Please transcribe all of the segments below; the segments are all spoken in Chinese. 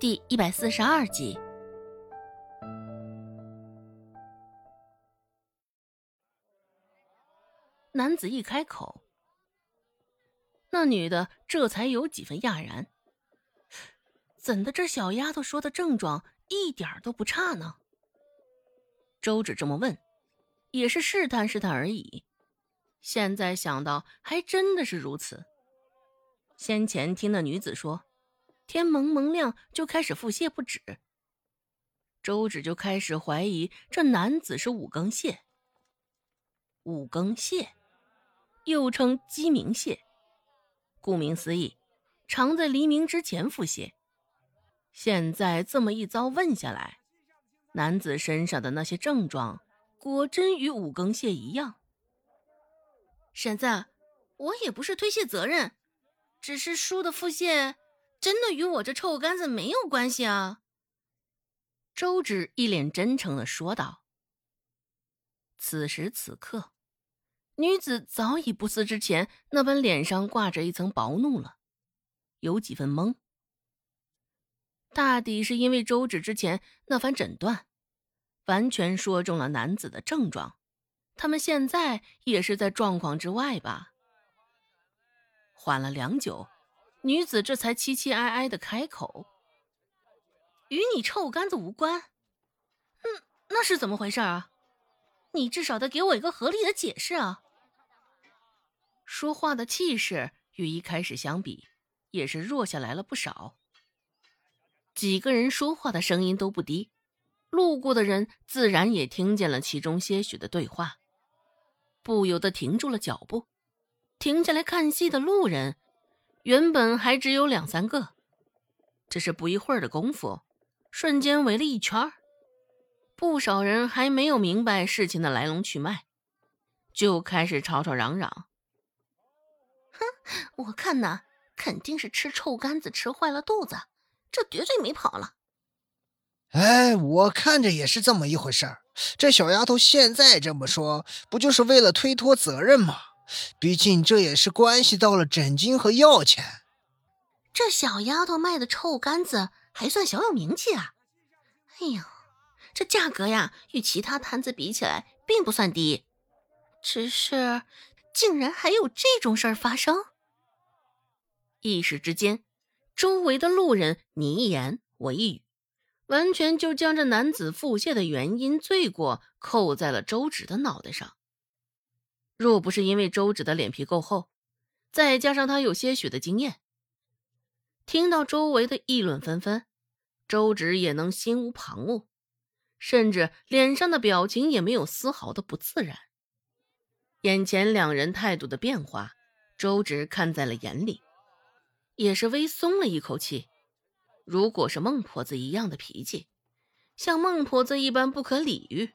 第一百四十二集。男子一开口，那女的这才有几分讶然。怎的这小丫头说的症状一点都不差呢？周芷这么问，也是试探试探而已。现在想到，还真的是如此。先前听那女子说，天蒙蒙亮就开始腹泻不止，周芷就开始怀疑这男子是五更泻。五更泻，又称鸡鸣泻，顾名思义，常在黎明之前腹泻。现在这么一遭问下来，男子身上的那些症状，果真与五更泻一样。婶子，我也不是推卸责任，只是叔的腹泻真的与我这臭干子没有关系啊。周芷一脸真诚的说道。此时此刻，女子早已不似之前那般脸上挂着一层薄怒了，有几分懵。大抵是因为周芷之前那番诊断，完全说中了男子的症状。他们现在也是在状况之外吧？缓了良久，女子这才凄凄哀哀的开口：“与你臭干子无关。”“嗯，那是怎么回事啊？你至少得给我一个合理的解释啊！”说话的气势与一开始相比，也是弱下来了不少。几个人说话的声音都不低，路过的人自然也听见了其中些许的对话。不由得停住了脚步，停下来看戏的路人，原本还只有两三个，只是不一会儿的功夫，瞬间围了一圈不少人还没有明白事情的来龙去脉，就开始吵吵嚷嚷：“哼，我看呐，肯定是吃臭干子吃坏了肚子，这绝对没跑了。”哎，我看着也是这么一回事儿。这小丫头现在这么说，不就是为了推脱责任吗？毕竟这也是关系到了诊金和药钱。这小丫头卖的臭干子还算小有名气啊！哎呦，这价格呀，与其他摊子比起来并不算低。只是，竟然还有这种事儿发生！一时之间，周围的路人你一言我一语。完全就将这男子腹泻的原因、罪过扣在了周芷的脑袋上。若不是因为周芷的脸皮够厚，再加上他有些许的经验，听到周围的议论纷纷，周芷也能心无旁骛，甚至脸上的表情也没有丝毫的不自然。眼前两人态度的变化，周芷看在了眼里，也是微松了一口气。如果是孟婆子一样的脾气，像孟婆子一般不可理喻，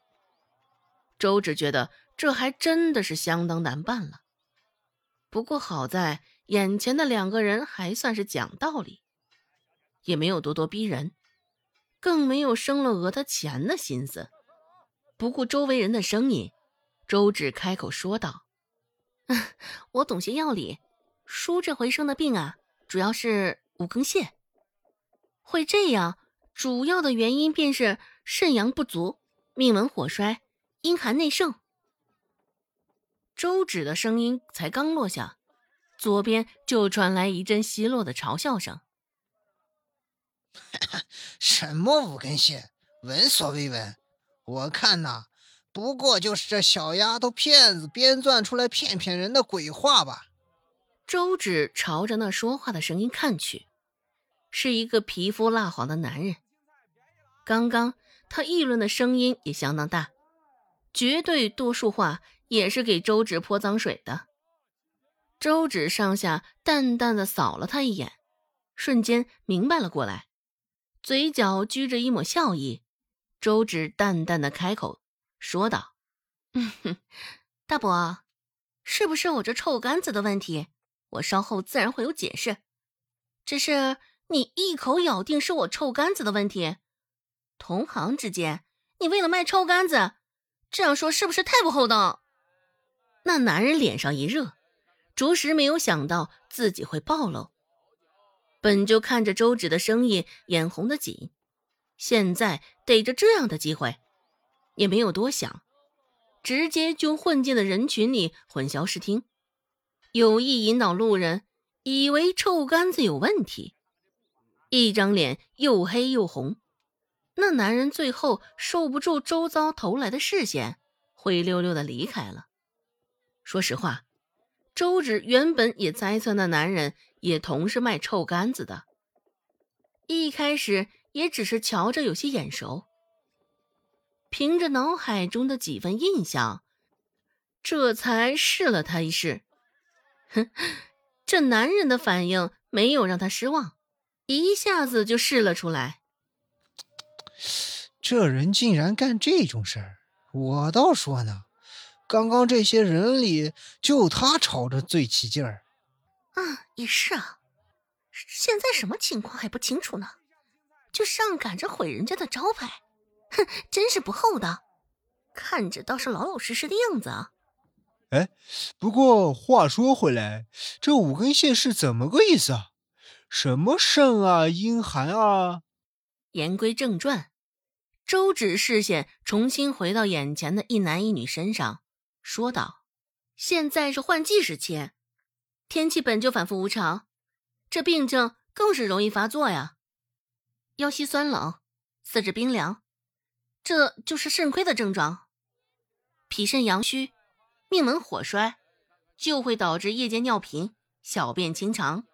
周芷觉得这还真的是相当难办了。不过好在眼前的两个人还算是讲道理，也没有咄咄逼人，更没有生了讹他钱的心思。不顾周围人的声音，周芷开口说道：“我懂些药理，叔这回生的病啊，主要是五更泻。”会这样，主要的原因便是肾阳不足，命门火衰，阴寒内盛。周芷的声音才刚落下，左边就传来一阵奚落的嘲笑声：“什么五根线，闻所未闻！我看呐，不过就是这小丫头骗子编撰出来骗骗人的鬼话吧。”周芷朝着那说话的声音看去。是一个皮肤蜡黄的男人。刚刚他议论的声音也相当大，绝对多数话也是给周芷泼脏水的。周芷上下淡淡的扫了他一眼，瞬间明白了过来，嘴角拘着一抹笑意。周芷淡淡的开口说道：“嗯哼，大伯，是不是我这臭干子的问题？我稍后自然会有解释。只是……”你一口咬定是我臭干子的问题，同行之间，你为了卖臭干子，这样说是不是太不厚道？那男人脸上一热，着实没有想到自己会暴露。本就看着周芷的生意眼红的紧，现在逮着这样的机会，也没有多想，直接就混进了人群里混淆视听，有意引导路人以为臭干子有问题，一张脸又黑又红。那男人最后受不住周遭投来的视线，灰溜溜的离开了。说实话，周芷原本也猜测那男人也同是卖臭干子的，一开始也只是瞧着有些眼熟。凭着脑海中的几分印象，这才试了他一试。哼，这男人的反应没有让他失望，一下子就试了出来。这人竟然干这种事儿，我倒说呢，刚刚这些人里就他吵着最起劲儿。啊，也是啊，现在什么情况还不清楚呢，就上赶着毁人家的招牌，哼，真是不厚道。看着倒是老老实实的样子啊。哎，不过话说回来，这五根线是怎么个意思啊？什么肾啊、阴寒啊？言归正传，周芷视线重新回到眼前的一男一女身上，说道：“现在是换季时期，天气本就反复无常，这病症更是容易发作呀。腰膝酸冷，四肢冰凉，这就是肾亏的症状。脾肾阳虚，命门火衰，就会导致夜间尿频、小便清长。”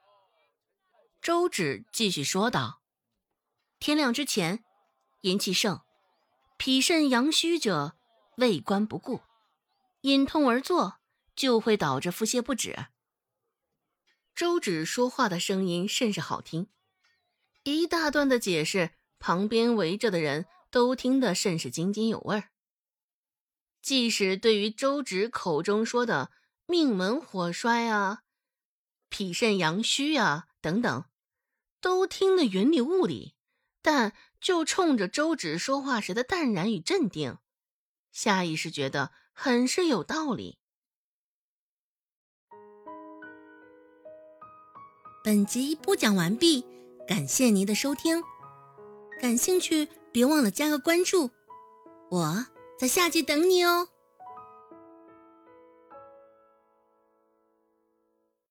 周芷继续说道。天亮之前，阴气盛，脾肾阳虚者，胃关不顾，隐痛而坐，就会导致腹泻不止。周芷说话的声音甚是好听，一大段的解释，旁边围着的人都听得甚是津津有味儿。即使对于周芷口中说的命门火衰啊、脾肾阳虚啊等等，都听得云里雾里。但就冲着周芷说话时的淡然与镇定，下意识觉得很是有道理。本集播讲完毕，感谢您的收听。感兴趣别忘了加个关注，我在下集等你哦。